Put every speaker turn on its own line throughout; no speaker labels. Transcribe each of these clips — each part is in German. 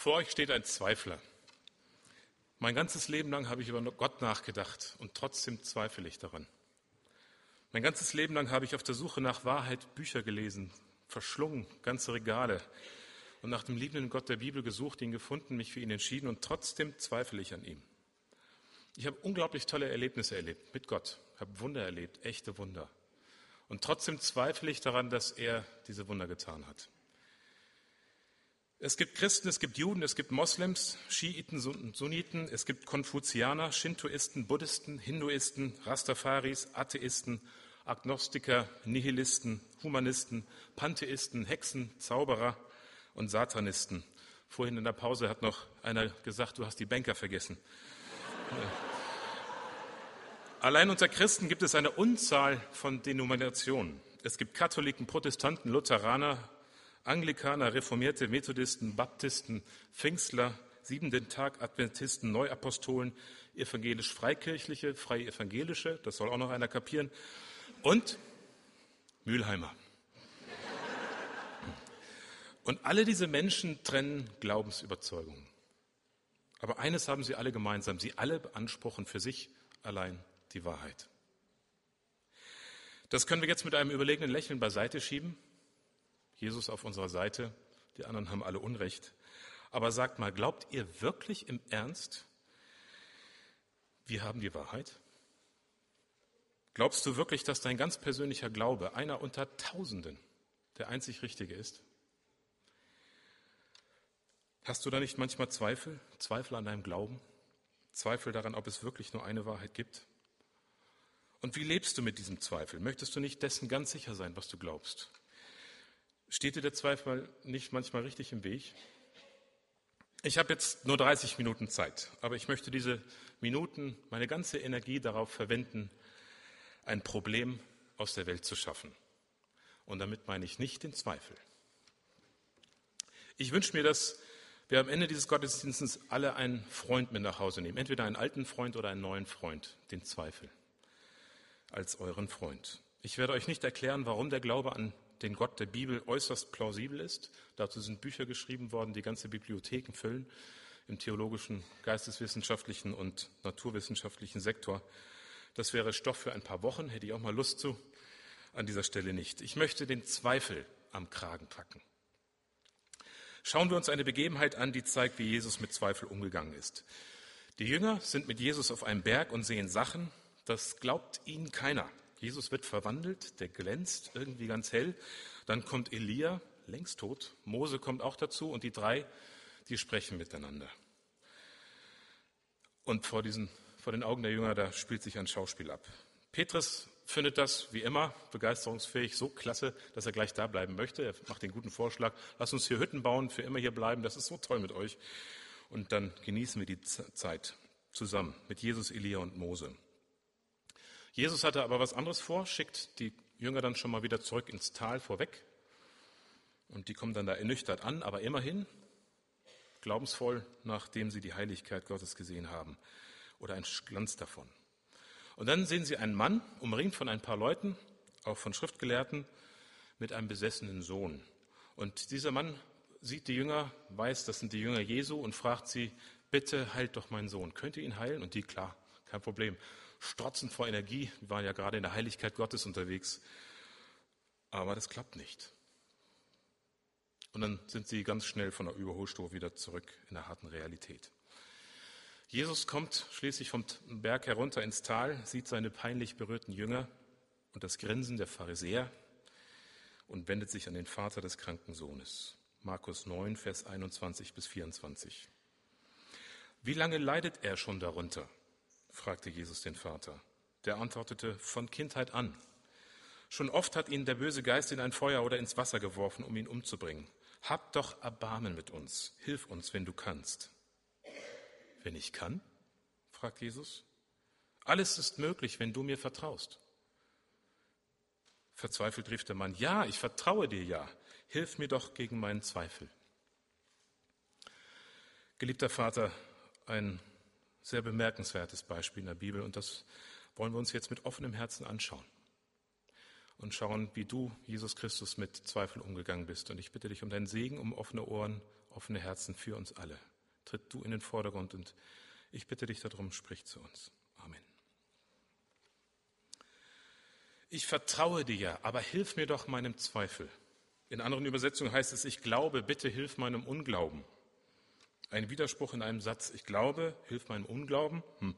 Vor euch steht ein Zweifler. Mein ganzes Leben lang habe ich über Gott nachgedacht und trotzdem zweifle ich daran. Mein ganzes Leben lang habe ich auf der Suche nach Wahrheit Bücher gelesen, verschlungen, ganze Regale und nach dem liebenden Gott der Bibel gesucht, ihn gefunden, mich für ihn entschieden und trotzdem zweifle ich an ihm. Ich habe unglaublich tolle Erlebnisse erlebt mit Gott, habe Wunder erlebt, echte Wunder. Und trotzdem zweifle ich daran, dass er diese Wunder getan hat. Es gibt Christen, es gibt Juden, es gibt Moslems, Schiiten, Sunniten, es gibt Konfuzianer, Shintoisten, Buddhisten, Hinduisten, Rastafaris, Atheisten, Agnostiker, Nihilisten, Humanisten, Pantheisten, Hexen, Zauberer und Satanisten. Vorhin in der Pause hat noch einer gesagt, du hast die Banker vergessen. Allein unter Christen gibt es eine Unzahl von Denominationen. Es gibt Katholiken, Protestanten, Lutheraner, Anglikaner, Reformierte, Methodisten, Baptisten, Pfingstler, Siebenten Tag, Adventisten, Neuapostolen, evangelisch-freikirchliche, freie evangelische, das soll auch noch einer kapieren, und Mülheimer. Und alle diese Menschen trennen Glaubensüberzeugungen. Aber eines haben sie alle gemeinsam, sie alle beanspruchen für sich allein die Wahrheit. Das können wir jetzt mit einem überlegenen Lächeln beiseite schieben Jesus auf unserer Seite, die anderen haben alle Unrecht. Aber sagt mal, glaubt ihr wirklich im Ernst, wir haben die Wahrheit? Glaubst du wirklich, dass dein ganz persönlicher Glaube, einer unter Tausenden, der einzig richtige ist? Hast du da nicht manchmal Zweifel? Zweifel an deinem Glauben? Zweifel daran, ob es wirklich nur eine Wahrheit gibt? Und wie lebst du mit diesem Zweifel? Möchtest du nicht dessen ganz sicher sein, was du glaubst? Steht dir der Zweifel nicht manchmal richtig im Weg? Ich habe jetzt nur 30 Minuten Zeit, aber ich möchte diese Minuten, meine ganze Energie darauf verwenden, ein Problem aus der Welt zu schaffen. Und damit meine ich nicht den Zweifel. Ich wünsche mir, dass wir am Ende dieses Gottesdienstes alle einen Freund mit nach Hause nehmen. Entweder einen alten Freund oder einen neuen Freund, den Zweifel, als euren Freund. Ich werde euch nicht erklären, warum der Glaube an den Gott der Bibel äußerst plausibel ist. Dazu sind Bücher geschrieben worden, die ganze Bibliotheken füllen im theologischen, geisteswissenschaftlichen und naturwissenschaftlichen Sektor. Das wäre Stoff für ein paar Wochen, hätte ich auch mal Lust zu. An dieser Stelle nicht. Ich möchte den Zweifel am Kragen packen. Schauen wir uns eine Begebenheit an, die zeigt, wie Jesus mit Zweifel umgegangen ist. Die Jünger sind mit Jesus auf einem Berg und sehen Sachen, das glaubt ihnen keiner. Jesus wird verwandelt, der glänzt irgendwie ganz hell. Dann kommt Elia, längst tot. Mose kommt auch dazu und die drei, die sprechen miteinander. Und vor, diesen, vor den Augen der Jünger, da spielt sich ein Schauspiel ab. Petrus findet das, wie immer, begeisterungsfähig, so klasse, dass er gleich da bleiben möchte. Er macht den guten Vorschlag, lass uns hier Hütten bauen, für immer hier bleiben, das ist so toll mit euch. Und dann genießen wir die Zeit zusammen mit Jesus, Elia und Mose. Jesus hatte aber was anderes vor, schickt die Jünger dann schon mal wieder zurück ins Tal vorweg. Und die kommen dann da ernüchtert an, aber immerhin glaubensvoll, nachdem sie die Heiligkeit Gottes gesehen haben oder ein Glanz davon. Und dann sehen sie einen Mann, umringt von ein paar Leuten, auch von Schriftgelehrten, mit einem besessenen Sohn. Und dieser Mann sieht die Jünger, weiß, das sind die Jünger Jesu und fragt sie, bitte heilt doch meinen Sohn. Könnt ihr ihn heilen? Und die, klar, kein Problem strotzend vor Energie. Wir waren ja gerade in der Heiligkeit Gottes unterwegs. Aber das klappt nicht. Und dann sind sie ganz schnell von der Überholstufe wieder zurück in der harten Realität. Jesus kommt schließlich vom Berg herunter ins Tal, sieht seine peinlich berührten Jünger und das Grinsen der Pharisäer und wendet sich an den Vater des kranken Sohnes. Markus 9, Vers 21 bis 24. Wie lange leidet er schon darunter? Fragte Jesus den Vater. Der antwortete, von Kindheit an. Schon oft hat ihn der böse Geist in ein Feuer oder ins Wasser geworfen, um ihn umzubringen. Hab doch Erbarmen mit uns, hilf uns, wenn du kannst. Wenn ich kann? fragt Jesus. Alles ist möglich, wenn du mir vertraust. Verzweifelt rief der Mann, ja, ich vertraue dir ja, hilf mir doch gegen meinen Zweifel. Geliebter Vater, ein sehr bemerkenswertes Beispiel in der Bibel und das wollen wir uns jetzt mit offenem Herzen anschauen und schauen, wie du, Jesus Christus, mit Zweifel umgegangen bist. Und ich bitte dich um deinen Segen, um offene Ohren, offene Herzen für uns alle. Tritt du in den Vordergrund und ich bitte dich darum, sprich zu uns. Amen. Ich vertraue dir, aber hilf mir doch meinem Zweifel. In anderen Übersetzungen heißt es, ich glaube, bitte hilf meinem Unglauben. Ein Widerspruch in einem Satz, ich glaube, hilf meinem Unglauben. Hm.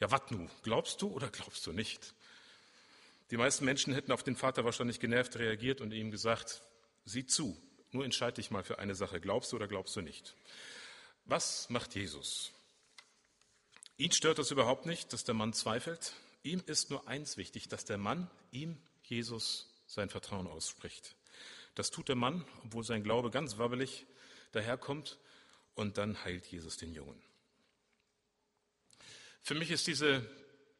Ja, wat nu? Glaubst du oder glaubst du nicht? Die meisten Menschen hätten auf den Vater wahrscheinlich genervt reagiert und ihm gesagt, sieh zu, nur entscheide dich mal für eine Sache, glaubst du oder glaubst du nicht? Was macht Jesus? Ihn stört das überhaupt nicht, dass der Mann zweifelt. Ihm ist nur eins wichtig, dass der Mann ihm, Jesus, sein Vertrauen ausspricht. Das tut der Mann, obwohl sein Glaube ganz wabbelig daherkommt, und dann heilt Jesus den Jungen. Für mich ist diese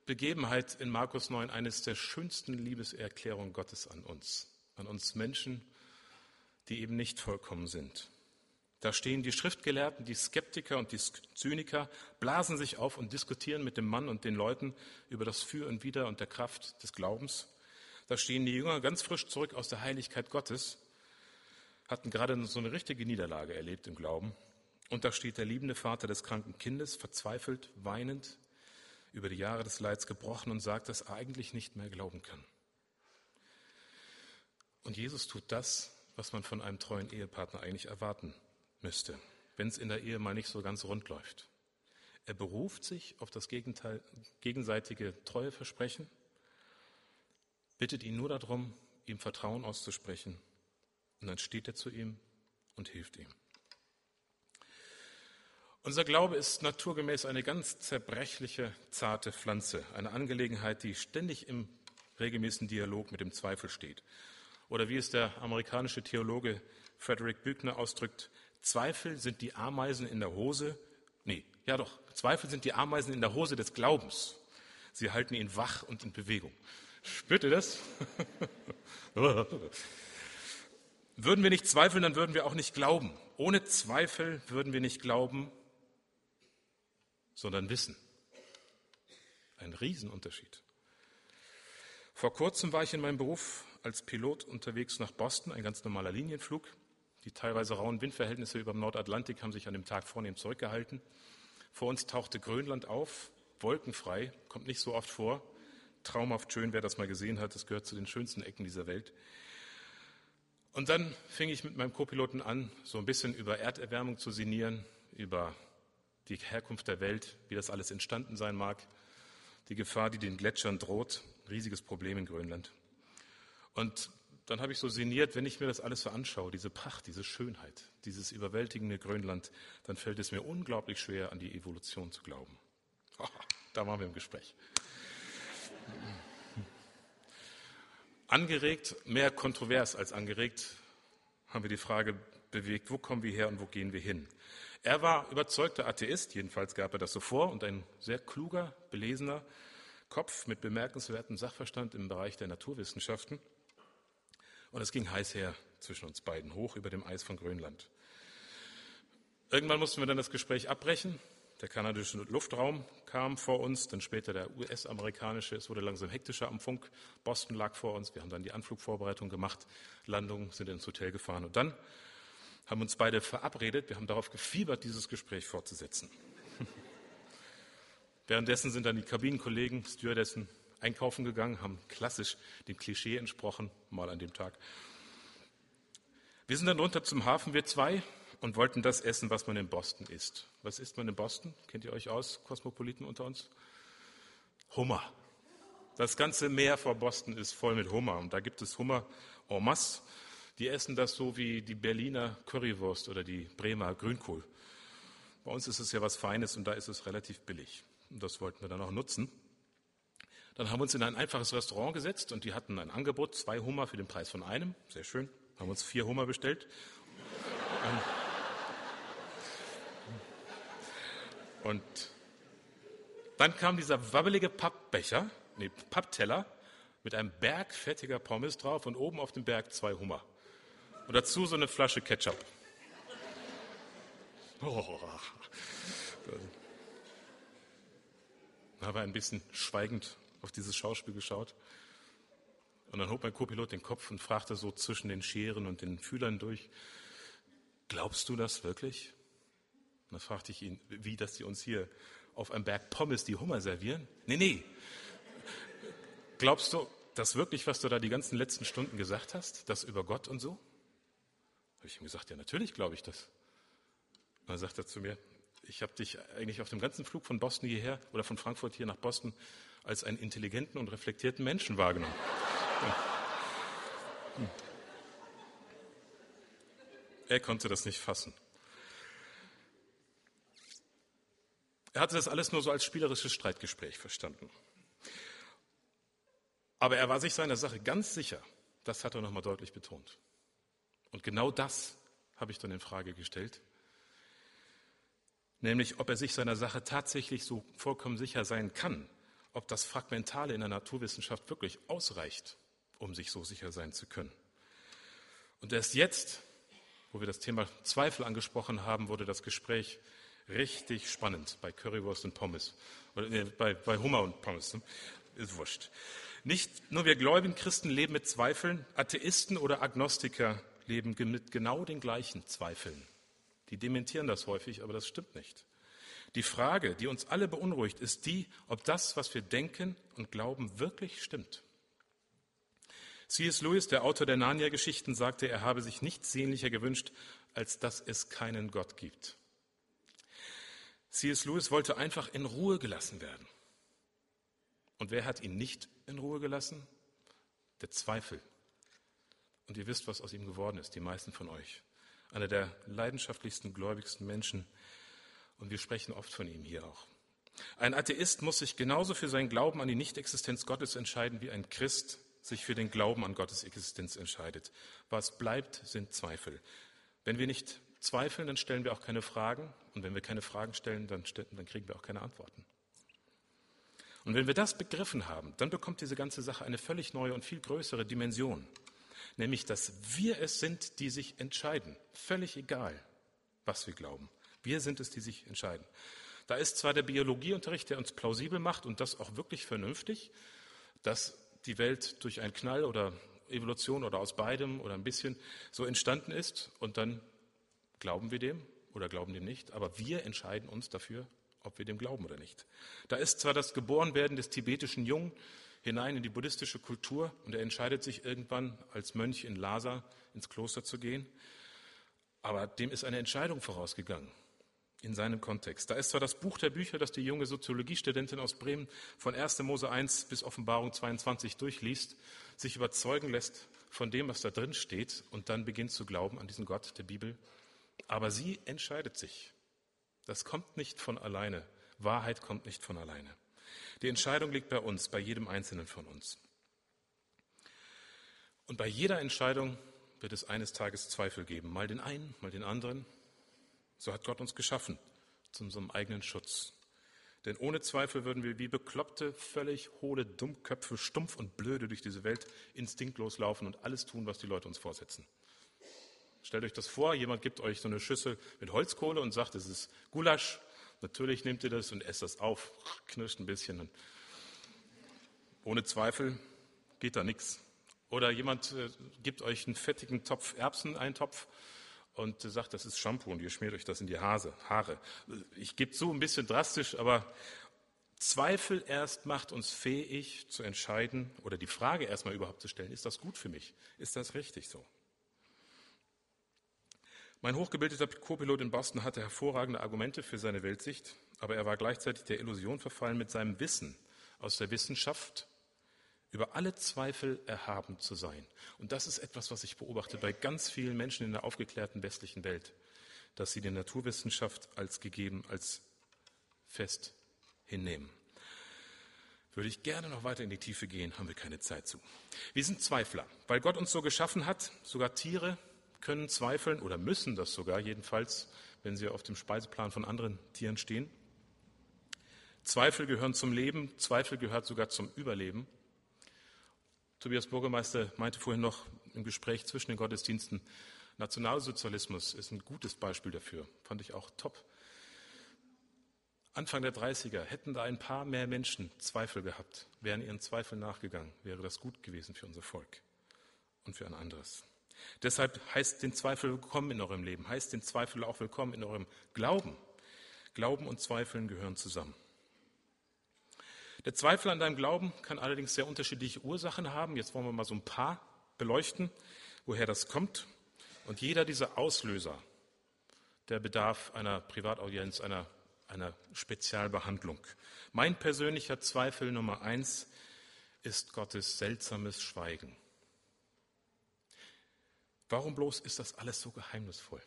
Begebenheit in Markus 9 eines der schönsten Liebeserklärungen Gottes an uns, an uns Menschen, die eben nicht vollkommen sind. Da stehen die Schriftgelehrten, die Skeptiker und die Zyniker, blasen sich auf und diskutieren mit dem Mann und den Leuten über das Für und Wider und der Kraft des Glaubens. Da stehen die Jünger ganz frisch zurück aus der Heiligkeit Gottes, hatten gerade so eine richtige Niederlage erlebt im Glauben. Und da steht der liebende Vater des kranken Kindes, verzweifelt, weinend, über die Jahre des Leids gebrochen und sagt, dass er eigentlich nicht mehr glauben kann. Und Jesus tut das, was man von einem treuen Ehepartner eigentlich erwarten müsste, wenn es in der Ehe mal nicht so ganz rund läuft. Er beruft sich auf das gegenseitige Treueversprechen, bittet ihn nur darum, ihm Vertrauen auszusprechen, und dann steht er zu ihm und hilft ihm. Unser Glaube ist naturgemäß eine ganz zerbrechliche, zarte Pflanze, eine Angelegenheit, die ständig im regelmäßigen Dialog mit dem Zweifel steht. Oder wie es der amerikanische Theologe Frederick Büchner ausdrückt, Zweifel sind die Ameisen in der Hose, nee, ja doch, Zweifel sind die Ameisen in der Hose des Glaubens. Sie halten ihn wach und in Bewegung. Spürt ihr das? würden wir nicht zweifeln, dann würden wir auch nicht glauben. Ohne Zweifel würden wir nicht glauben, sondern wissen. Ein Riesenunterschied. Vor kurzem war ich in meinem Beruf als Pilot unterwegs nach Boston, ein ganz normaler Linienflug. Die teilweise rauen Windverhältnisse über dem Nordatlantik haben sich an dem Tag vornehm zurückgehalten. Vor uns tauchte Grönland auf, wolkenfrei, kommt nicht so oft vor. Traumhaft schön, wer das mal gesehen hat, das gehört zu den schönsten Ecken dieser Welt. Und dann fing ich mit meinem Co-Piloten an, so ein bisschen über Erderwärmung zu sinnieren, über die Herkunft der Welt, wie das alles entstanden sein mag, die Gefahr, die den Gletschern droht, riesiges Problem in Grönland. Und dann habe ich so sinniert, wenn ich mir das alles so anschaue, diese Pracht, diese Schönheit, dieses überwältigende Grönland, dann fällt es mir unglaublich schwer, an die Evolution zu glauben. Oh, da waren wir im Gespräch. Angeregt, mehr kontrovers als angeregt, haben wir die Frage bewegt, wo kommen wir her und wo gehen wir hin? Er war überzeugter Atheist, jedenfalls gab er das so vor, und ein sehr kluger, belesener Kopf mit bemerkenswertem Sachverstand im Bereich der Naturwissenschaften. Und es ging heiß her zwischen uns beiden, hoch über dem Eis von Grönland. Irgendwann mussten wir dann das Gespräch abbrechen. Der kanadische Luftraum kam vor uns, dann später der US-amerikanische. Es wurde langsam hektischer am Funk. Boston lag vor uns. Wir haben dann die Anflugvorbereitung gemacht, Landung, sind ins Hotel gefahren. Und dann haben uns beide verabredet. Wir haben darauf gefiebert, dieses Gespräch fortzusetzen. Währenddessen sind dann die Kabinenkollegen, Stewardessen, einkaufen gegangen, haben klassisch dem Klischee entsprochen, mal an dem Tag. Wir sind dann runter zum Hafen, wir zwei, und wollten das essen, was man in Boston isst. Was isst man in Boston? Kennt ihr euch aus, Kosmopoliten unter uns? Hummer. Das ganze Meer vor Boston ist voll mit Hummer. Und da gibt es Hummer en masse. Die essen das so wie die Berliner Currywurst oder die Bremer Grünkohl. Bei uns ist es ja was Feines und da ist es relativ billig. Und das wollten wir dann auch nutzen. Dann haben wir uns in ein einfaches Restaurant gesetzt und die hatten ein Angebot, zwei Hummer für den Preis von einem. Sehr schön. Haben uns vier Hummer bestellt. Und dann kam dieser wabbelige Pappbecher, nee, Pappteller mit einem Berg fettiger Pommes drauf und oben auf dem Berg zwei Hummer. Und dazu so eine Flasche Ketchup. Oh. Dann habe ein bisschen schweigend auf dieses Schauspiel geschaut. Und dann hob mein Co-Pilot den Kopf und fragte so zwischen den Scheren und den Fühlern durch, glaubst du das wirklich? Und dann fragte ich ihn, wie, dass sie uns hier auf einem Berg Pommes die Hummer servieren? Nee, nee. Glaubst du das wirklich, was du da die ganzen letzten Stunden gesagt hast? Das über Gott und so? Habe ich ihm gesagt, ja, natürlich glaube ich das. Dann sagt er zu mir, ich habe dich eigentlich auf dem ganzen Flug von Boston hierher oder von Frankfurt hier nach Boston als einen intelligenten und reflektierten Menschen wahrgenommen. Er konnte das nicht fassen. Er hatte das alles nur so als spielerisches Streitgespräch verstanden. Aber er war sich seiner Sache ganz sicher. Das hat er nochmal deutlich betont. Und genau das habe ich dann in Frage gestellt. Nämlich, ob er sich seiner Sache tatsächlich so vollkommen sicher sein kann, ob das Fragmentale in der Naturwissenschaft wirklich ausreicht, um sich so sicher sein zu können. Und erst jetzt, wo wir das Thema Zweifel angesprochen haben, wurde das Gespräch richtig spannend bei Currywurst und Pommes. Oder, nee, bei, bei Hummer und Pommes. Ne? Ist wurscht. Nicht nur wir gläubigen Christen leben mit Zweifeln, Atheisten oder Agnostiker leben mit genau den gleichen Zweifeln. Die dementieren das häufig, aber das stimmt nicht. Die Frage, die uns alle beunruhigt, ist die, ob das, was wir denken und glauben, wirklich stimmt. C.S. Lewis, der Autor der Narnia-Geschichten, sagte, er habe sich nichts sehnlicher gewünscht, als dass es keinen Gott gibt. C.S. Lewis wollte einfach in Ruhe gelassen werden. Und wer hat ihn nicht in Ruhe gelassen? Der Zweifel. Und ihr wisst, was aus ihm geworden ist, die meisten von euch. Einer der leidenschaftlichsten, gläubigsten Menschen. Und wir sprechen oft von ihm hier auch. Ein Atheist muss sich genauso für seinen Glauben an die Nichtexistenz Gottes entscheiden, wie ein Christ sich für den Glauben an Gottes Existenz entscheidet. Was bleibt, sind Zweifel. Wenn wir nicht zweifeln, dann stellen wir auch keine Fragen. Und wenn wir keine Fragen stellen, dann, dann kriegen wir auch keine Antworten. Und wenn wir das begriffen haben, dann bekommt diese ganze Sache eine völlig neue und viel größere Dimension. Nämlich, dass wir es sind, die sich entscheiden. Völlig egal, was wir glauben. Wir sind es, die sich entscheiden. Da ist zwar der Biologieunterricht, der uns plausibel macht und das auch wirklich vernünftig, dass die Welt durch einen Knall oder Evolution oder aus beidem oder ein bisschen so entstanden ist und dann glauben wir dem oder glauben dem nicht, aber wir entscheiden uns dafür, ob wir dem glauben oder nicht. Da ist zwar das Geborenwerden des tibetischen Jungen hinein in die buddhistische Kultur und er entscheidet sich irgendwann als Mönch in Lhasa ins Kloster zu gehen, aber dem ist eine Entscheidung vorausgegangen in seinem Kontext. Da ist zwar das Buch der Bücher, das die junge Soziologiestudentin aus Bremen von 1. Mose 1 bis Offenbarung 22 durchliest, sich überzeugen lässt von dem, was da drin steht und dann beginnt zu glauben an diesen Gott der Bibel. Aber sie entscheidet sich. Das kommt nicht von alleine. Wahrheit kommt nicht von alleine. Die Entscheidung liegt bei uns, bei jedem Einzelnen von uns. Und bei jeder Entscheidung wird es eines Tages Zweifel geben, mal den einen, mal den anderen, so hat Gott uns geschaffen, zu unserem eigenen Schutz. Denn ohne Zweifel würden wir wie bekloppte, völlig hohle Dummköpfe, stumpf und blöde durch diese Welt instinktlos laufen und alles tun, was die Leute uns vorsetzen. Stellt euch das vor, jemand gibt euch so eine Schüssel mit Holzkohle und sagt, es ist Gulasch. Natürlich nehmt ihr das und esst das auf, knirscht ein bisschen. Ohne Zweifel geht da nichts. Oder jemand äh, gibt euch einen fettigen Topf Erbsen, einen Topf, und sagt, das ist Shampoo und ihr schmiert euch das in die Hase, Haare. Ich gebe zu, ein bisschen drastisch, aber Zweifel erst macht uns fähig zu entscheiden oder die Frage erstmal überhaupt zu stellen, ist das gut für mich? Ist das richtig so? Mein hochgebildeter Co-Pilot in Boston hatte hervorragende Argumente für seine Weltsicht, aber er war gleichzeitig der Illusion verfallen, mit seinem Wissen aus der Wissenschaft über alle Zweifel erhaben zu sein. Und das ist etwas, was ich beobachte bei ganz vielen Menschen in der aufgeklärten westlichen Welt, dass sie die Naturwissenschaft als gegeben, als fest hinnehmen. Würde ich gerne noch weiter in die Tiefe gehen, haben wir keine Zeit zu. Wir sind Zweifler, weil Gott uns so geschaffen hat. Sogar Tiere können zweifeln oder müssen das sogar, jedenfalls, wenn sie auf dem Speiseplan von anderen Tieren stehen. Zweifel gehören zum Leben, Zweifel gehört sogar zum Überleben. Tobias Bürgermeister meinte vorhin noch im Gespräch zwischen den Gottesdiensten, Nationalsozialismus ist ein gutes Beispiel dafür. Fand ich auch top. Anfang der 30er hätten da ein paar mehr Menschen Zweifel gehabt, wären ihren Zweifeln nachgegangen, wäre das gut gewesen für unser Volk und für ein anderes. Deshalb heißt den Zweifel willkommen in eurem Leben, heißt den Zweifel auch willkommen in eurem Glauben. Glauben und Zweifeln gehören zusammen. Der Zweifel an deinem Glauben kann allerdings sehr unterschiedliche Ursachen haben. Jetzt wollen wir mal so ein paar beleuchten, woher das kommt. Und jeder dieser Auslöser, der bedarf einer Privataudienz, einer, einer Spezialbehandlung. Mein persönlicher Zweifel Nummer eins ist Gottes seltsames Schweigen. Warum bloß ist das alles so geheimnisvoll,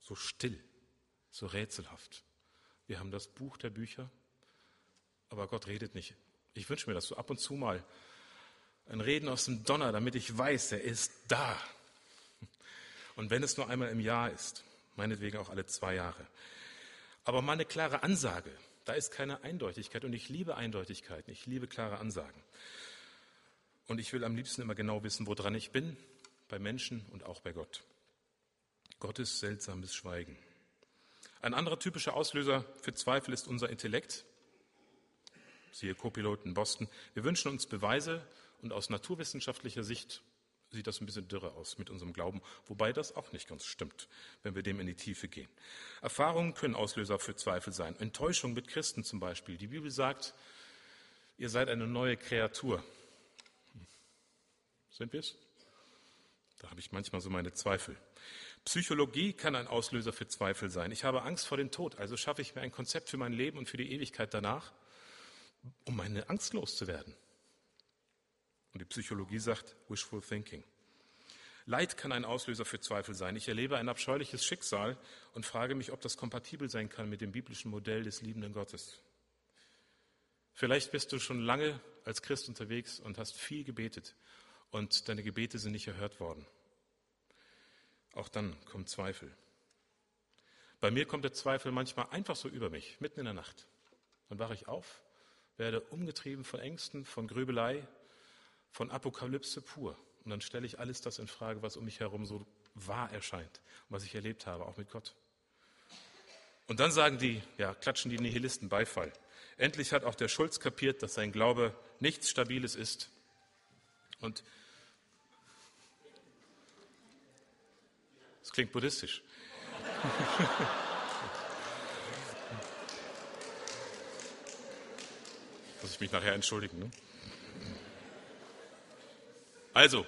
so still, so rätselhaft? Wir haben das Buch der Bücher, aber Gott redet nicht. Ich wünsche mir das so ab und zu mal. Ein Reden aus dem Donner, damit ich weiß, er ist da. Und wenn es nur einmal im Jahr ist, meinetwegen auch alle zwei Jahre. Aber mal eine klare Ansage, da ist keine Eindeutigkeit und ich liebe Eindeutigkeiten, ich liebe klare Ansagen. Und ich will am liebsten immer genau wissen, woran ich bin, bei Menschen und auch bei Gott. Gottes seltsames Schweigen. Ein anderer typischer Auslöser für Zweifel ist unser Intellekt siehe Copilot in Boston. Wir wünschen uns Beweise und aus naturwissenschaftlicher Sicht sieht das ein bisschen dürre aus mit unserem Glauben, wobei das auch nicht ganz stimmt, wenn wir dem in die Tiefe gehen. Erfahrungen können Auslöser für Zweifel sein. Enttäuschung mit Christen zum Beispiel. Die Bibel sagt, ihr seid eine neue Kreatur. Sind wir es? Da habe ich manchmal so meine Zweifel. Psychologie kann ein Auslöser für Zweifel sein. Ich habe Angst vor dem Tod, also schaffe ich mir ein Konzept für mein Leben und für die Ewigkeit danach um meine Angst loszuwerden. Und die Psychologie sagt Wishful Thinking. Leid kann ein Auslöser für Zweifel sein. Ich erlebe ein abscheuliches Schicksal und frage mich, ob das kompatibel sein kann mit dem biblischen Modell des liebenden Gottes. Vielleicht bist du schon lange als Christ unterwegs und hast viel gebetet und deine Gebete sind nicht erhört worden. Auch dann kommt Zweifel. Bei mir kommt der Zweifel manchmal einfach so über mich, mitten in der Nacht. Dann wache ich auf werde umgetrieben von Ängsten, von Grübelei, von Apokalypse pur. Und dann stelle ich alles das in Frage, was um mich herum so wahr erscheint und was ich erlebt habe, auch mit Gott. Und dann sagen die, ja, klatschen die Nihilisten Beifall. Endlich hat auch der Schulz kapiert, dass sein Glaube nichts Stabiles ist. Und das klingt buddhistisch. Muss ich mich nachher entschuldigen. Ne? Also,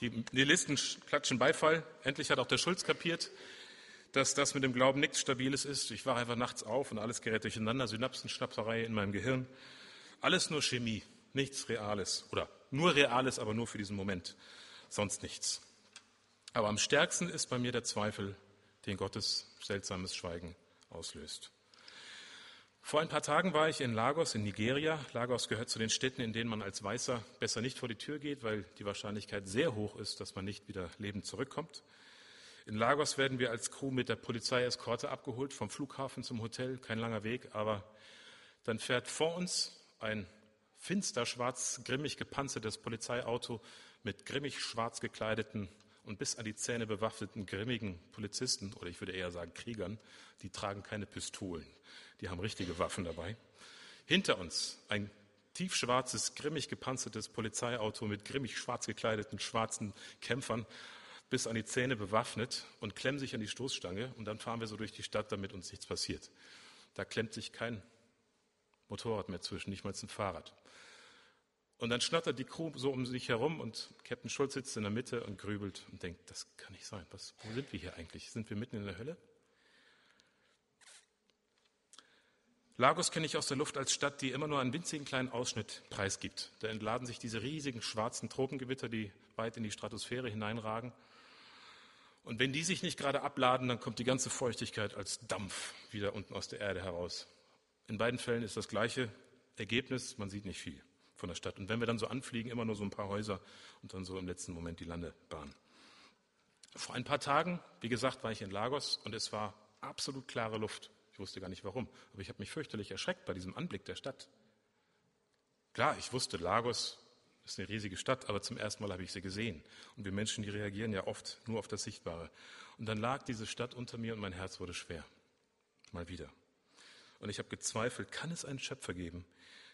die Nihilisten klatschen Beifall. Endlich hat auch der Schulz kapiert, dass das mit dem Glauben nichts Stabiles ist. Ich wache einfach nachts auf und alles gerät durcheinander. Synapsenschnapserei in meinem Gehirn. Alles nur Chemie, nichts Reales. Oder nur Reales, aber nur für diesen Moment. Sonst nichts. Aber am stärksten ist bei mir der Zweifel, den Gottes seltsames Schweigen auslöst. Vor ein paar Tagen war ich in Lagos in Nigeria. Lagos gehört zu den Städten, in denen man als Weißer besser nicht vor die Tür geht, weil die Wahrscheinlichkeit sehr hoch ist, dass man nicht wieder lebend zurückkommt. In Lagos werden wir als Crew mit der Polizeieskorte abgeholt, vom Flughafen zum Hotel, kein langer Weg, aber dann fährt vor uns ein finster schwarz, grimmig gepanzertes Polizeiauto mit grimmig schwarz gekleideten und bis an die Zähne bewaffneten, grimmigen Polizisten, oder ich würde eher sagen Kriegern, die tragen keine Pistolen die haben richtige Waffen dabei. Hinter uns ein tiefschwarzes, grimmig gepanzertes Polizeiauto mit grimmig schwarz gekleideten schwarzen Kämpfern bis an die Zähne bewaffnet und klemmen sich an die Stoßstange und dann fahren wir so durch die Stadt, damit uns nichts passiert. Da klemmt sich kein Motorrad mehr zwischen, nicht mal ein Fahrrad. Und dann schnattert die Crew so um sich herum und Captain Schulz sitzt in der Mitte und grübelt und denkt, das kann nicht sein. Was, wo sind wir hier eigentlich? Sind wir mitten in der Hölle? Lagos kenne ich aus der Luft als Stadt, die immer nur einen winzigen kleinen Ausschnitt preisgibt. Da entladen sich diese riesigen schwarzen Tropengewitter, die weit in die Stratosphäre hineinragen. Und wenn die sich nicht gerade abladen, dann kommt die ganze Feuchtigkeit als Dampf wieder unten aus der Erde heraus. In beiden Fällen ist das gleiche Ergebnis, man sieht nicht viel von der Stadt. Und wenn wir dann so anfliegen, immer nur so ein paar Häuser und dann so im letzten Moment die Landebahn. Vor ein paar Tagen, wie gesagt, war ich in Lagos und es war absolut klare Luft. Ich wusste gar nicht warum, aber ich habe mich fürchterlich erschreckt bei diesem Anblick der Stadt. Klar, ich wusste, Lagos ist eine riesige Stadt, aber zum ersten Mal habe ich sie gesehen. Und wir Menschen, die reagieren ja oft nur auf das Sichtbare. Und dann lag diese Stadt unter mir und mein Herz wurde schwer. Mal wieder. Und ich habe gezweifelt, kann es einen Schöpfer geben,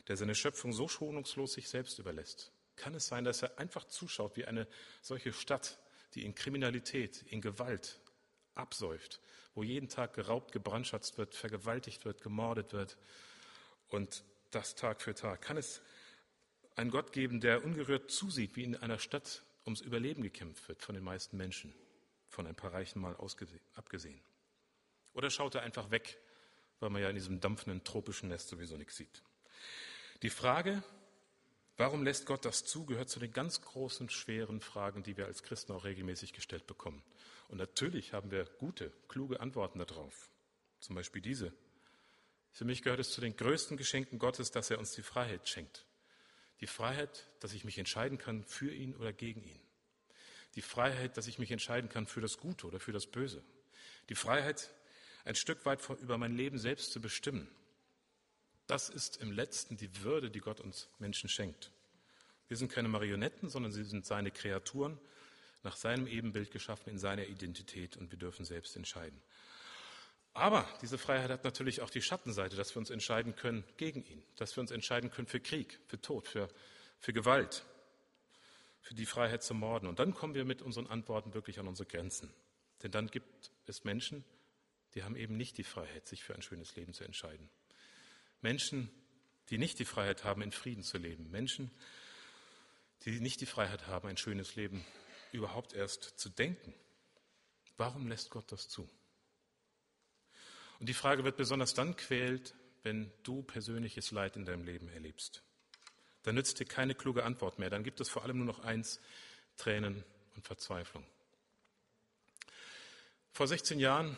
der seine Schöpfung so schonungslos sich selbst überlässt? Kann es sein, dass er einfach zuschaut, wie eine solche Stadt die in Kriminalität, in Gewalt absäuft, wo jeden Tag geraubt, gebrandschatzt wird, vergewaltigt wird, gemordet wird und das Tag für Tag? Kann es einen Gott geben, der ungerührt zusieht, wie in einer Stadt ums Überleben gekämpft wird von den meisten Menschen, von ein paar Reichen mal abgesehen? Oder schaut er einfach weg, weil man ja in diesem dampfenden tropischen Nest sowieso nichts sieht? Die Frage, warum lässt Gott das zu, gehört zu den ganz großen, schweren Fragen, die wir als Christen auch regelmäßig gestellt bekommen. Und natürlich haben wir gute, kluge Antworten darauf. Zum Beispiel diese. Für mich gehört es zu den größten Geschenken Gottes, dass er uns die Freiheit schenkt. Die Freiheit, dass ich mich entscheiden kann für ihn oder gegen ihn. Die Freiheit, dass ich mich entscheiden kann für das Gute oder für das Böse. Die Freiheit, ein Stück weit über mein Leben selbst zu bestimmen. Das ist im letzten die Würde, die Gott uns Menschen schenkt. Wir sind keine Marionetten, sondern sie sind seine Kreaturen, nach seinem Ebenbild geschaffen, in seiner Identität und wir dürfen selbst entscheiden. Aber diese Freiheit hat natürlich auch die Schattenseite, dass wir uns entscheiden können gegen ihn, dass wir uns entscheiden können für Krieg, für Tod, für, für Gewalt, für die Freiheit zu morden. Und dann kommen wir mit unseren Antworten wirklich an unsere Grenzen. Denn dann gibt es Menschen, die haben eben nicht die Freiheit, sich für ein schönes Leben zu entscheiden. Menschen, die nicht die Freiheit haben, in Frieden zu leben. Menschen, die nicht die Freiheit haben, ein schönes Leben überhaupt erst zu denken. Warum lässt Gott das zu? Und die Frage wird besonders dann quält, wenn du persönliches Leid in deinem Leben erlebst. Dann nützt dir keine kluge Antwort mehr. Dann gibt es vor allem nur noch eins, Tränen und Verzweiflung. Vor 16 Jahren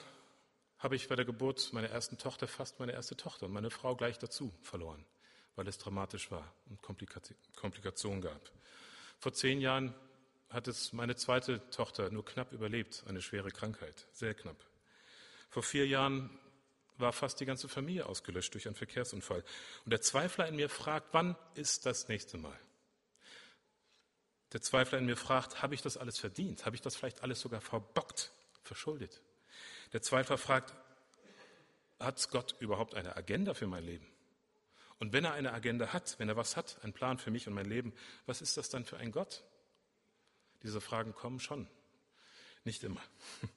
habe ich bei der Geburt meiner ersten Tochter fast meine erste Tochter und meine Frau gleich dazu verloren, weil es dramatisch war und Komplikationen gab. Vor zehn Jahren hat es meine zweite Tochter nur knapp überlebt, eine schwere Krankheit, sehr knapp. Vor vier Jahren war fast die ganze Familie ausgelöscht durch einen Verkehrsunfall. Und der Zweifler in mir fragt, wann ist das nächste Mal? Der Zweifler in mir fragt, habe ich das alles verdient? Habe ich das vielleicht alles sogar verbockt, verschuldet? Der Zweifler fragt, hat Gott überhaupt eine Agenda für mein Leben? Und wenn er eine Agenda hat, wenn er was hat, einen Plan für mich und mein Leben, was ist das dann für ein Gott? Diese Fragen kommen schon, nicht immer.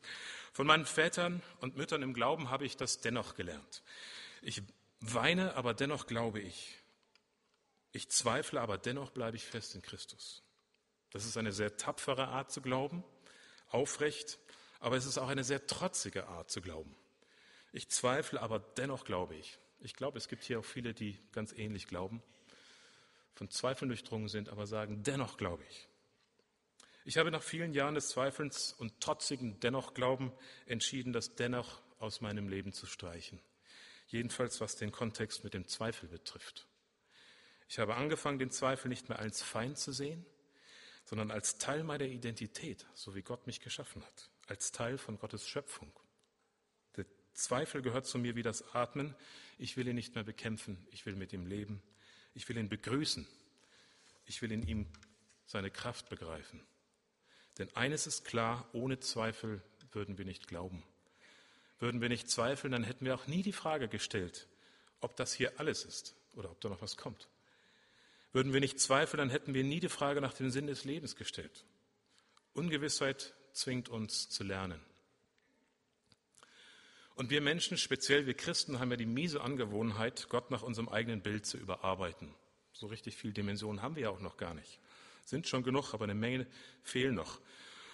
Von meinen Vätern und Müttern im Glauben habe ich das dennoch gelernt. Ich weine, aber dennoch glaube ich. Ich zweifle, aber dennoch bleibe ich fest in Christus. Das ist eine sehr tapfere Art zu glauben, aufrecht, aber es ist auch eine sehr trotzige Art zu glauben. Ich zweifle, aber dennoch glaube ich. Ich glaube, es gibt hier auch viele, die ganz ähnlich glauben, von Zweifeln durchdrungen sind, aber sagen, dennoch glaube ich. Ich habe nach vielen Jahren des Zweifelns und trotzigen dennoch Glauben entschieden, das dennoch aus meinem Leben zu streichen. Jedenfalls was den Kontext mit dem Zweifel betrifft. Ich habe angefangen, den Zweifel nicht mehr als Feind zu sehen, sondern als Teil meiner Identität, so wie Gott mich geschaffen hat, als Teil von Gottes Schöpfung. Der Zweifel gehört zu mir wie das Atmen. Ich will ihn nicht mehr bekämpfen, ich will mit ihm leben, ich will ihn begrüßen, ich will in ihm seine Kraft begreifen. Denn eines ist klar, ohne Zweifel würden wir nicht glauben. Würden wir nicht zweifeln, dann hätten wir auch nie die Frage gestellt, ob das hier alles ist oder ob da noch was kommt. Würden wir nicht zweifeln, dann hätten wir nie die Frage nach dem Sinn des Lebens gestellt. Ungewissheit zwingt uns zu lernen. Und wir Menschen, speziell wir Christen, haben ja die miese Angewohnheit, Gott nach unserem eigenen Bild zu überarbeiten. So richtig viel Dimensionen haben wir ja auch noch gar nicht sind schon genug, aber eine Menge fehlen noch.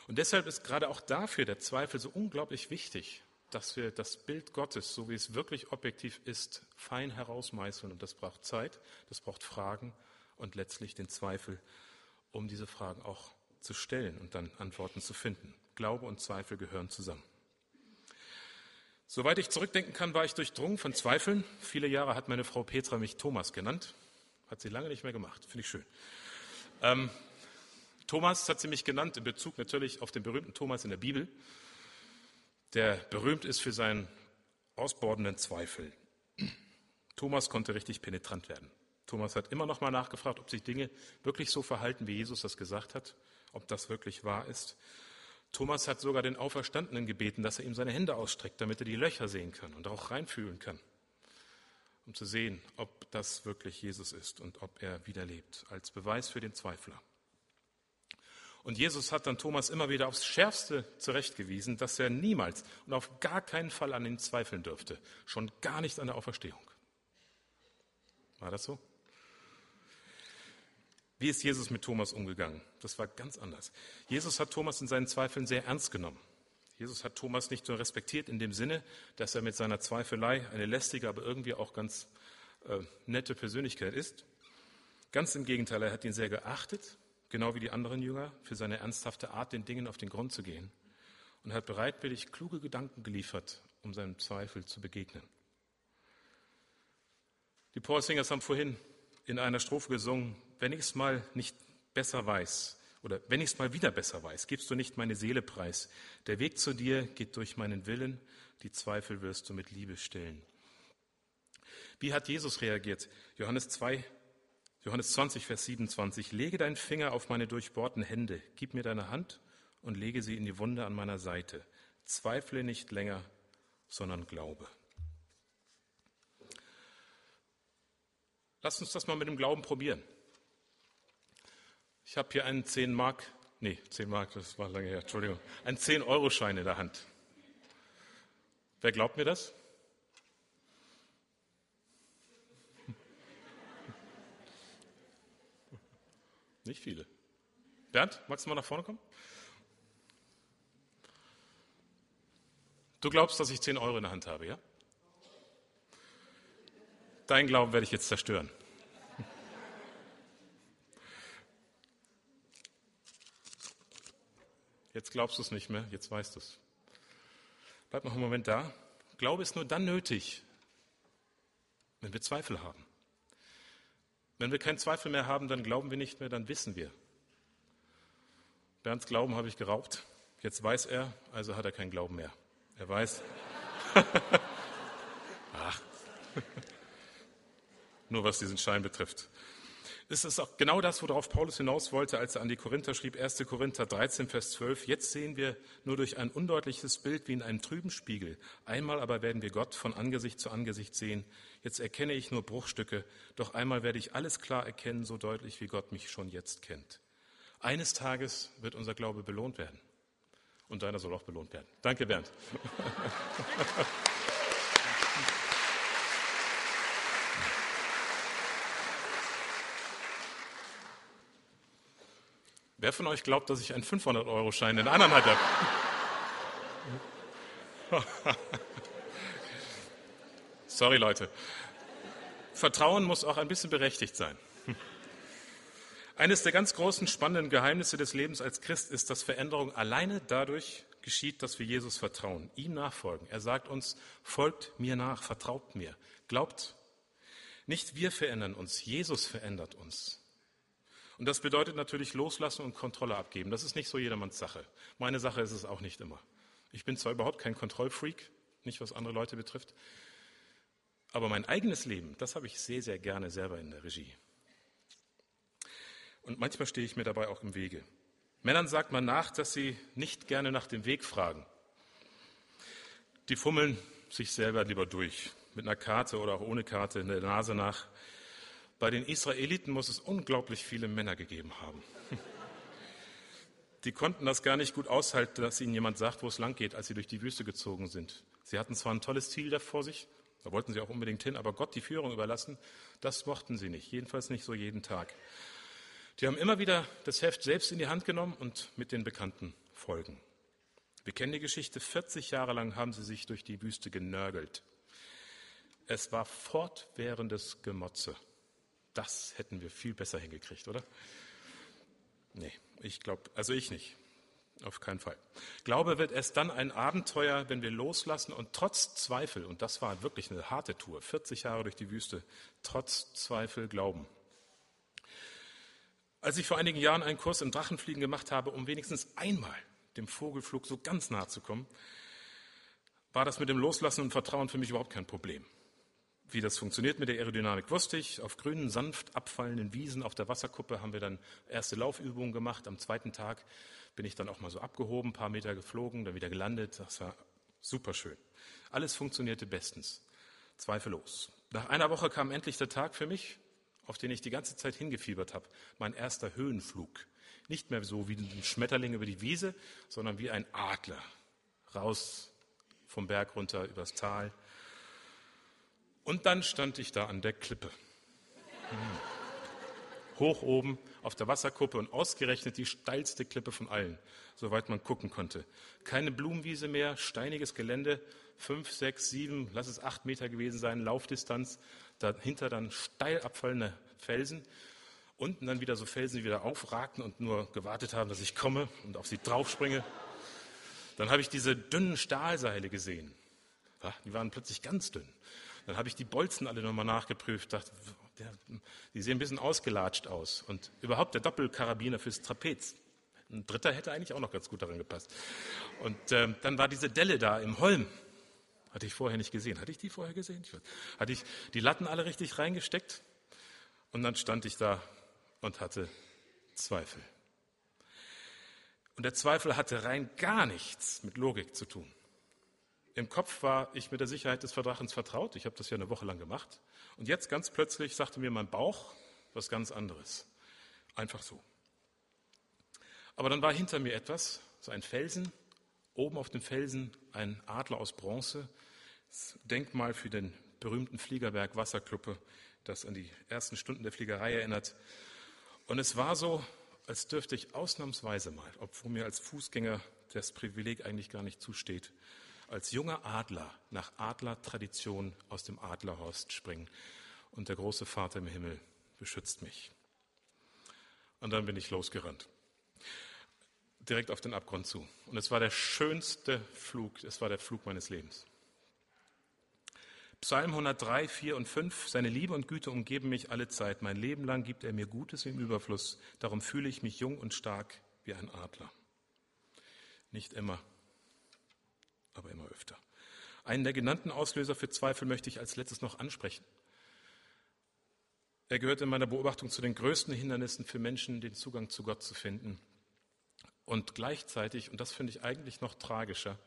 Und deshalb ist gerade auch dafür der Zweifel so unglaublich wichtig, dass wir das Bild Gottes, so wie es wirklich objektiv ist, fein herausmeißeln. Und das braucht Zeit, das braucht Fragen und letztlich den Zweifel, um diese Fragen auch zu stellen und dann Antworten zu finden. Glaube und Zweifel gehören zusammen. Soweit ich zurückdenken kann, war ich durchdrungen von Zweifeln. Viele Jahre hat meine Frau Petra mich Thomas genannt. Hat sie lange nicht mehr gemacht. Finde ich schön. Ähm, Thomas hat sie mich genannt in Bezug natürlich auf den berühmten Thomas in der Bibel, der berühmt ist für seinen ausbordenden Zweifel. Thomas konnte richtig penetrant werden. Thomas hat immer noch mal nachgefragt, ob sich Dinge wirklich so verhalten, wie Jesus das gesagt hat, ob das wirklich wahr ist. Thomas hat sogar den Auferstandenen gebeten, dass er ihm seine Hände ausstreckt, damit er die Löcher sehen kann und auch reinfühlen kann um zu sehen, ob das wirklich Jesus ist und ob er wieder lebt, als Beweis für den Zweifler. Und Jesus hat dann Thomas immer wieder aufs Schärfste zurechtgewiesen, dass er niemals und auf gar keinen Fall an ihn zweifeln dürfte, schon gar nicht an der Auferstehung. War das so? Wie ist Jesus mit Thomas umgegangen? Das war ganz anders. Jesus hat Thomas in seinen Zweifeln sehr ernst genommen. Jesus hat Thomas nicht nur respektiert in dem Sinne, dass er mit seiner Zweifelei eine lästige, aber irgendwie auch ganz äh, nette Persönlichkeit ist. Ganz im Gegenteil, er hat ihn sehr geachtet genau wie die anderen Jünger, für seine ernsthafte Art, den Dingen auf den Grund zu gehen und hat bereitwillig kluge Gedanken geliefert, um seinem Zweifel zu begegnen. Die Paul Singers haben vorhin in einer Strophe gesungen, wenn ich es mal nicht besser weiß, oder wenn ich es mal wieder besser weiß, gibst du nicht meine Seele preis. Der Weg zu dir geht durch meinen Willen, die Zweifel wirst du mit Liebe stillen. Wie hat Jesus reagiert? Johannes 2, Johannes 20, Vers 27. Lege deinen Finger auf meine durchbohrten Hände, gib mir deine Hand und lege sie in die Wunde an meiner Seite. Zweifle nicht länger, sondern glaube. Lass uns das mal mit dem Glauben probieren. Ich habe hier einen 10 Mark, nee, 10 Mark, das war lange her, Entschuldigung, einen 10-Euro-Schein in der Hand. Wer glaubt mir das? Nicht viele. Bernd, magst du mal nach vorne kommen? Du glaubst, dass ich 10 Euro in der Hand habe, ja? Dein Glauben werde ich jetzt zerstören. Jetzt glaubst du es nicht mehr, jetzt weißt du es. Bleib noch einen Moment da. Glaube ist nur dann nötig, wenn wir Zweifel haben. Wenn wir keinen Zweifel mehr haben, dann glauben wir nicht mehr, dann wissen wir. Bernds Glauben habe ich geraubt. Jetzt weiß er, also hat er keinen Glauben mehr. Er weiß. Ach. Nur was diesen Schein betrifft. Es ist auch genau das, worauf Paulus hinaus wollte, als er an die Korinther schrieb, 1. Korinther 13, Vers 12. Jetzt sehen wir nur durch ein undeutliches Bild wie in einem trüben Spiegel. Einmal aber werden wir Gott von Angesicht zu Angesicht sehen. Jetzt erkenne ich nur Bruchstücke, doch einmal werde ich alles klar erkennen, so deutlich wie Gott mich schon jetzt kennt. Eines Tages wird unser Glaube belohnt werden. Und deiner soll auch belohnt werden. Danke, Bernd. Wer von euch glaubt, dass ich einen 500-Euro-Schein in der anderen hatte? Sorry, Leute. Vertrauen muss auch ein bisschen berechtigt sein. Eines der ganz großen spannenden Geheimnisse des Lebens als Christ ist, dass Veränderung alleine dadurch geschieht, dass wir Jesus vertrauen, ihm nachfolgen. Er sagt uns, folgt mir nach, vertraut mir, glaubt. Nicht wir verändern uns, Jesus verändert uns. Und das bedeutet natürlich loslassen und Kontrolle abgeben. Das ist nicht so jedermanns Sache. Meine Sache ist es auch nicht immer. Ich bin zwar überhaupt kein Kontrollfreak, nicht was andere Leute betrifft, aber mein eigenes Leben, das habe ich sehr, sehr gerne selber in der Regie. Und manchmal stehe ich mir dabei auch im Wege. Männern sagt man nach, dass sie nicht gerne nach dem Weg fragen. Die fummeln sich selber lieber durch, mit einer Karte oder auch ohne Karte in der Nase nach. Bei den Israeliten muss es unglaublich viele Männer gegeben haben. Die konnten das gar nicht gut aushalten, dass ihnen jemand sagt, wo es lang geht, als sie durch die Wüste gezogen sind. Sie hatten zwar ein tolles Ziel da vor sich, da wollten sie auch unbedingt hin, aber Gott die Führung überlassen, das mochten sie nicht, jedenfalls nicht so jeden Tag. Die haben immer wieder das Heft selbst in die Hand genommen und mit den Bekannten folgen. Wir kennen die Geschichte, 40 Jahre lang haben sie sich durch die Wüste genörgelt. Es war fortwährendes Gemotze. Das hätten wir viel besser hingekriegt, oder? Nee, ich glaube, also ich nicht. Auf keinen Fall. Glaube wird erst dann ein Abenteuer, wenn wir loslassen und trotz Zweifel, und das war wirklich eine harte Tour, 40 Jahre durch die Wüste, trotz Zweifel glauben. Als ich vor einigen Jahren einen Kurs im Drachenfliegen gemacht habe, um wenigstens einmal dem Vogelflug so ganz nahe zu kommen, war das mit dem Loslassen und Vertrauen für mich überhaupt kein Problem. Wie das funktioniert mit der Aerodynamik wusste ich. Auf grünen, sanft abfallenden Wiesen auf der Wasserkuppe haben wir dann erste Laufübungen gemacht. Am zweiten Tag bin ich dann auch mal so abgehoben, ein paar Meter geflogen, dann wieder gelandet. Das war super schön. Alles funktionierte bestens, zweifellos. Nach einer Woche kam endlich der Tag für mich, auf den ich die ganze Zeit hingefiebert habe. Mein erster Höhenflug. nicht mehr so wie ein Schmetterling über die Wiese, sondern wie ein Adler. Raus vom Berg runter übers Tal. Und dann stand ich da an der Klippe. Hm. Hoch oben auf der Wasserkuppe und ausgerechnet die steilste Klippe von allen, soweit man gucken konnte. Keine Blumenwiese mehr, steiniges Gelände, fünf, sechs, sieben, lass es acht Meter gewesen sein, Laufdistanz, dahinter dann steil abfallende Felsen, unten dann wieder so Felsen, die wieder aufragten und nur gewartet haben, dass ich komme und auf sie draufspringe. Dann habe ich diese dünnen Stahlseile gesehen. Die waren plötzlich ganz dünn. Dann habe ich die Bolzen alle nochmal nachgeprüft, dachte, der, die sehen ein bisschen ausgelatscht aus. Und überhaupt der Doppelkarabiner fürs Trapez. Ein dritter hätte eigentlich auch noch ganz gut darin gepasst. Und äh, dann war diese Delle da im Holm. Hatte ich vorher nicht gesehen. Hatte ich die vorher gesehen? Ich hatte ich die Latten alle richtig reingesteckt? Und dann stand ich da und hatte Zweifel. Und der Zweifel hatte rein gar nichts mit Logik zu tun. Im Kopf war ich mit der Sicherheit des Vertrachens vertraut. Ich habe das ja eine Woche lang gemacht. Und jetzt ganz plötzlich sagte mir mein Bauch was ganz anderes. Einfach so. Aber dann war hinter mir etwas, so ein Felsen, oben auf dem Felsen ein Adler aus Bronze, das Denkmal für den berühmten Fliegerberg Wasserkluppe, das an die ersten Stunden der Fliegerei erinnert. Und es war so, als dürfte ich ausnahmsweise mal, obwohl mir als Fußgänger das Privileg eigentlich gar nicht zusteht, als junger Adler nach Adlertradition aus dem Adlerhorst springen. Und der große Vater im Himmel beschützt mich. Und dann bin ich losgerannt. Direkt auf den Abgrund zu. Und es war der schönste Flug, es war der Flug meines Lebens. Psalm 103, 4 und 5. Seine Liebe und Güte umgeben mich alle Zeit. Mein Leben lang gibt er mir Gutes im Überfluss. Darum fühle ich mich jung und stark wie ein Adler. Nicht immer, aber immer öfter. Einen der genannten Auslöser für Zweifel möchte ich als letztes noch ansprechen. Er gehört in meiner Beobachtung zu den größten Hindernissen für Menschen, den Zugang zu Gott zu finden. Und gleichzeitig, und das finde ich eigentlich noch tragischer,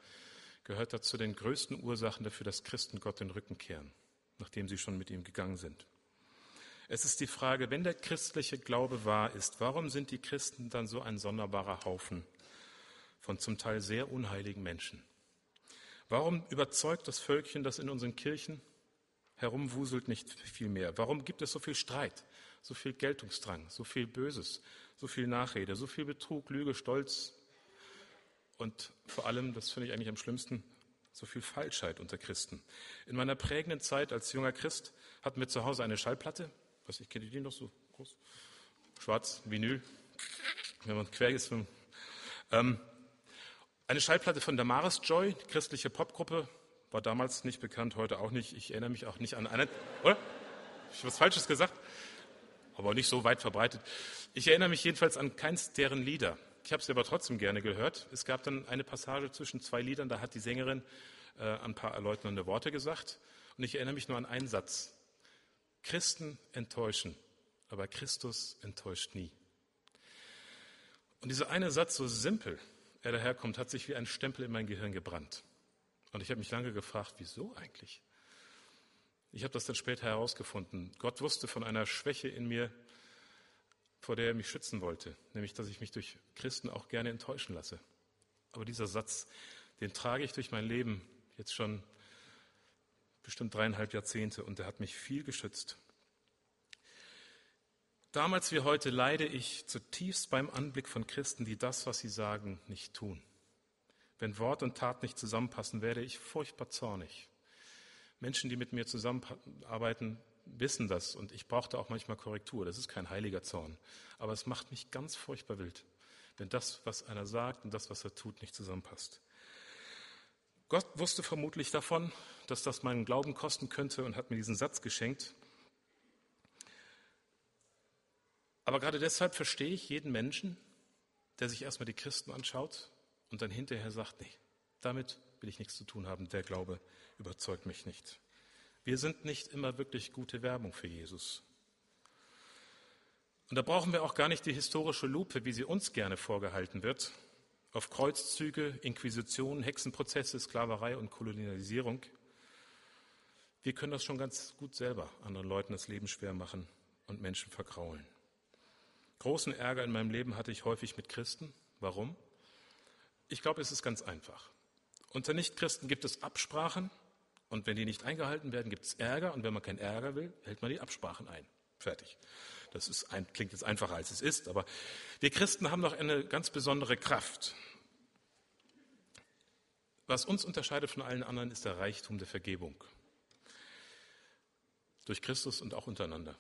gehört er zu den größten Ursachen dafür, dass Christen Gott den Rücken kehren, nachdem sie schon mit ihm gegangen sind. Es ist die Frage, wenn der christliche Glaube wahr ist, warum sind die Christen dann so ein sonderbarer Haufen von zum Teil sehr unheiligen Menschen? Warum überzeugt das Völkchen, das in unseren Kirchen herumwuselt, nicht viel mehr? Warum gibt es so viel Streit, so viel Geltungsdrang, so viel Böses, so viel Nachrede, so viel Betrug, Lüge, Stolz und vor allem, das finde ich eigentlich am schlimmsten, so viel Falschheit unter Christen. In meiner prägenden Zeit als junger Christ hatten wir zu Hause eine Schallplatte. Was ich kenne die noch so groß? Schwarz, Vinyl, wenn man quer ist. Ähm, eine Schallplatte von Damaris Joy, christliche Popgruppe, war damals nicht bekannt, heute auch nicht. Ich erinnere mich auch nicht an eine, oder? Ich habe was Falsches gesagt, aber nicht so weit verbreitet. Ich erinnere mich jedenfalls an keins deren Lieder. Ich habe sie aber trotzdem gerne gehört. Es gab dann eine Passage zwischen zwei Liedern, da hat die Sängerin äh, ein paar erläuternde Worte gesagt. Und ich erinnere mich nur an einen Satz. Christen enttäuschen, aber Christus enttäuscht nie. Und dieser eine Satz, so simpel, er daherkommt, hat sich wie ein Stempel in mein Gehirn gebrannt. Und ich habe mich lange gefragt, wieso eigentlich? Ich habe das dann später herausgefunden. Gott wusste von einer Schwäche in mir, vor der er mich schützen wollte, nämlich dass ich mich durch Christen auch gerne enttäuschen lasse. Aber dieser Satz, den trage ich durch mein Leben jetzt schon bestimmt dreieinhalb Jahrzehnte und der hat mich viel geschützt. Damals wie heute leide ich zutiefst beim Anblick von Christen, die das, was sie sagen, nicht tun. Wenn Wort und Tat nicht zusammenpassen, werde ich furchtbar zornig. Menschen, die mit mir zusammenarbeiten, wissen das und ich brauchte auch manchmal Korrektur. Das ist kein heiliger Zorn. Aber es macht mich ganz furchtbar wild, wenn das, was einer sagt und das, was er tut, nicht zusammenpasst. Gott wusste vermutlich davon, dass das meinen Glauben kosten könnte und hat mir diesen Satz geschenkt. Aber gerade deshalb verstehe ich jeden Menschen, der sich erstmal die Christen anschaut und dann hinterher sagt, nee, damit will ich nichts zu tun haben, der Glaube überzeugt mich nicht. Wir sind nicht immer wirklich gute Werbung für Jesus. Und da brauchen wir auch gar nicht die historische Lupe, wie sie uns gerne vorgehalten wird, auf Kreuzzüge, Inquisitionen, Hexenprozesse, Sklaverei und Kolonialisierung. Wir können das schon ganz gut selber anderen Leuten das Leben schwer machen und Menschen verkraulen. Großen Ärger in meinem Leben hatte ich häufig mit Christen. Warum? Ich glaube, es ist ganz einfach. Unter Nichtchristen gibt es Absprachen und wenn die nicht eingehalten werden, gibt es Ärger und wenn man keinen Ärger will, hält man die Absprachen ein. Fertig. Das ist ein, klingt jetzt einfacher, als es ist, aber wir Christen haben noch eine ganz besondere Kraft. Was uns unterscheidet von allen anderen, ist der Reichtum der Vergebung. Durch Christus und auch untereinander.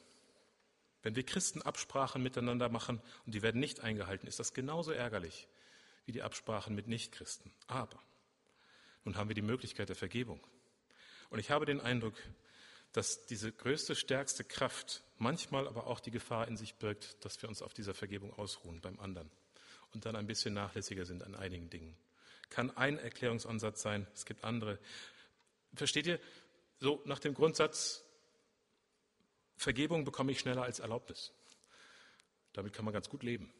Wenn wir Christen Absprachen miteinander machen und die werden nicht eingehalten, ist das genauso ärgerlich wie die Absprachen mit Nichtchristen. Aber nun haben wir die Möglichkeit der Vergebung. Und ich habe den Eindruck, dass diese größte, stärkste Kraft manchmal aber auch die Gefahr in sich birgt, dass wir uns auf dieser Vergebung ausruhen beim anderen und dann ein bisschen nachlässiger sind an einigen Dingen. Kann ein Erklärungsansatz sein, es gibt andere. Versteht ihr? So nach dem Grundsatz, Vergebung bekomme ich schneller als Erlaubnis. Damit kann man ganz gut leben.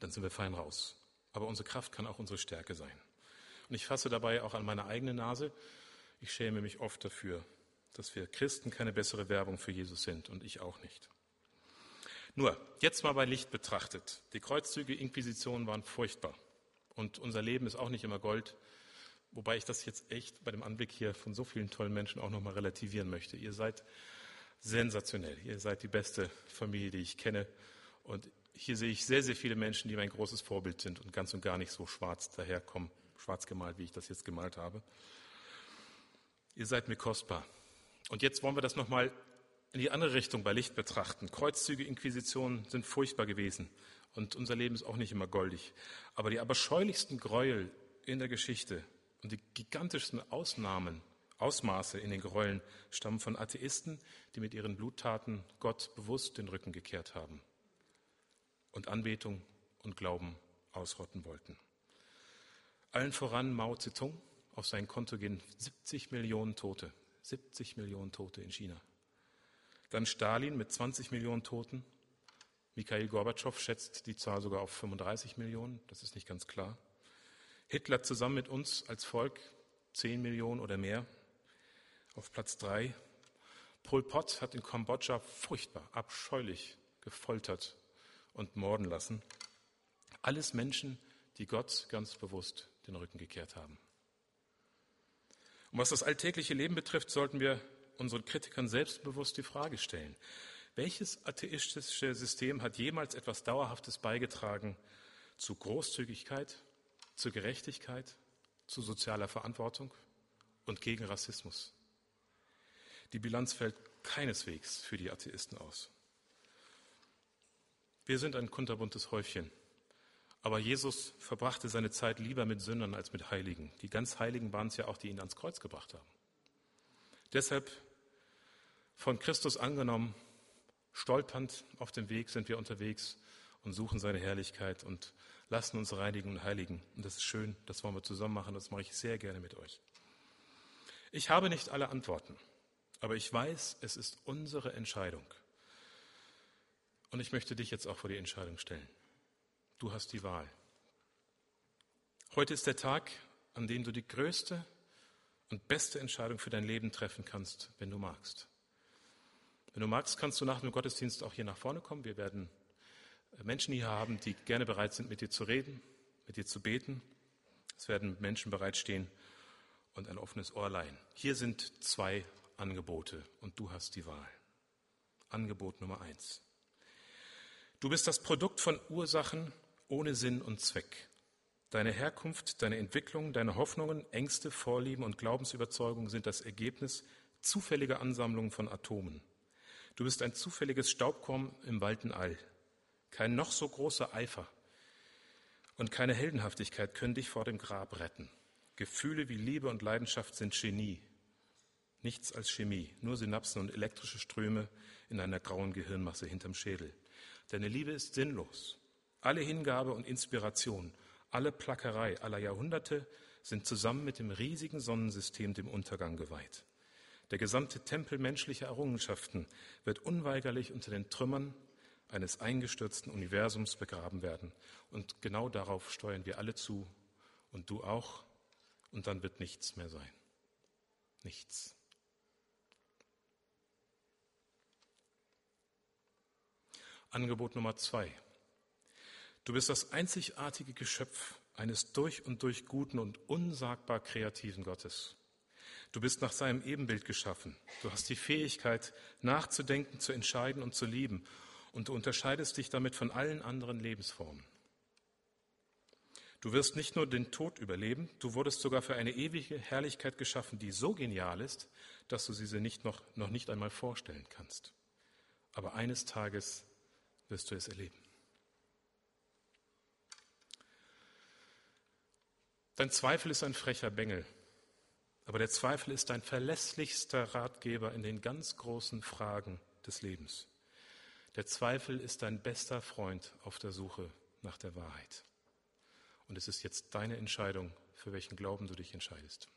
Dann sind wir fein raus. Aber unsere Kraft kann auch unsere Stärke sein. Und ich fasse dabei auch an meine eigene Nase. Ich schäme mich oft dafür, dass wir Christen keine bessere Werbung für Jesus sind und ich auch nicht. Nur, jetzt mal bei Licht betrachtet. Die Kreuzzüge, Inquisitionen waren furchtbar. Und unser Leben ist auch nicht immer Gold. Wobei ich das jetzt echt bei dem Anblick hier von so vielen tollen Menschen auch nochmal relativieren möchte. Ihr seid sensationell. Ihr seid die beste Familie, die ich kenne. Und hier sehe ich sehr, sehr viele Menschen, die mein großes Vorbild sind und ganz und gar nicht so schwarz daherkommen, schwarz gemalt, wie ich das jetzt gemalt habe. Ihr seid mir kostbar. Und jetzt wollen wir das nochmal in die andere Richtung bei Licht betrachten. Kreuzzüge, Inquisitionen sind furchtbar gewesen und unser Leben ist auch nicht immer goldig. Aber die abscheulichsten Gräuel in der Geschichte und die gigantischsten Ausnahmen, Ausmaße in den Gräueln stammen von Atheisten, die mit ihren Bluttaten Gott bewusst den Rücken gekehrt haben und Anbetung und Glauben ausrotten wollten. Allen voran Mao Zedong, auf sein Konto gehen 70 Millionen Tote, 70 Millionen Tote in China. Dann Stalin mit 20 Millionen Toten. Mikhail Gorbatschow schätzt die Zahl sogar auf 35 Millionen, das ist nicht ganz klar. Hitler zusammen mit uns als Volk 10 Millionen oder mehr. Auf Platz 3. Pol Pot hat in Kambodscha furchtbar, abscheulich gefoltert und morden lassen. Alles Menschen, die Gott ganz bewusst den Rücken gekehrt haben. Und was das alltägliche Leben betrifft, sollten wir unseren Kritikern selbstbewusst die Frage stellen, welches atheistische System hat jemals etwas Dauerhaftes beigetragen zu Großzügigkeit, zu Gerechtigkeit, zu sozialer Verantwortung und gegen Rassismus? Die Bilanz fällt keineswegs für die Atheisten aus. Wir sind ein kunterbuntes Häufchen. Aber Jesus verbrachte seine Zeit lieber mit Sündern als mit Heiligen. Die ganz Heiligen waren es ja auch, die ihn ans Kreuz gebracht haben. Deshalb von Christus angenommen, stolpernd auf dem Weg sind wir unterwegs und suchen seine Herrlichkeit und lassen uns reinigen und heiligen. Und das ist schön, das wollen wir zusammen machen, das mache ich sehr gerne mit euch. Ich habe nicht alle Antworten, aber ich weiß, es ist unsere Entscheidung. Und ich möchte dich jetzt auch vor die Entscheidung stellen. Du hast die Wahl. Heute ist der Tag, an dem du die größte und beste Entscheidung für dein Leben treffen kannst, wenn du magst. Wenn du magst, kannst du nach dem Gottesdienst auch hier nach vorne kommen. Wir werden Menschen hier haben, die gerne bereit sind, mit dir zu reden, mit dir zu beten. Es werden Menschen bereitstehen und ein offenes Ohr leihen. Hier sind zwei Angebote und du hast die Wahl. Angebot Nummer eins. Du bist das Produkt von Ursachen ohne Sinn und Zweck. Deine Herkunft, deine Entwicklung, deine Hoffnungen, Ängste, Vorlieben und Glaubensüberzeugungen sind das Ergebnis zufälliger Ansammlungen von Atomen. Du bist ein zufälliges Staubkorn im weiten All. Kein noch so großer Eifer und keine Heldenhaftigkeit können dich vor dem Grab retten. Gefühle wie Liebe und Leidenschaft sind Genie. Nichts als Chemie, nur Synapsen und elektrische Ströme in einer grauen Gehirnmasse hinterm Schädel. Deine Liebe ist sinnlos. Alle Hingabe und Inspiration, alle Plackerei aller Jahrhunderte sind zusammen mit dem riesigen Sonnensystem dem Untergang geweiht. Der gesamte Tempel menschlicher Errungenschaften wird unweigerlich unter den Trümmern eines eingestürzten Universums begraben werden. Und genau darauf steuern wir alle zu und du auch. Und dann wird nichts mehr sein. Nichts. Angebot Nummer zwei. Du bist das einzigartige Geschöpf eines durch und durch guten und unsagbar kreativen Gottes. Du bist nach seinem Ebenbild geschaffen. Du hast die Fähigkeit, nachzudenken, zu entscheiden und zu lieben. Und du unterscheidest dich damit von allen anderen Lebensformen. Du wirst nicht nur den Tod überleben, du wurdest sogar für eine ewige Herrlichkeit geschaffen, die so genial ist, dass du sie nicht noch, noch nicht einmal vorstellen kannst. Aber eines Tages wirst du es erleben. Dein Zweifel ist ein frecher Bengel, aber der Zweifel ist dein verlässlichster Ratgeber in den ganz großen Fragen des Lebens. Der Zweifel ist dein bester Freund auf der Suche nach der Wahrheit. Und es ist jetzt deine Entscheidung, für welchen Glauben du dich entscheidest.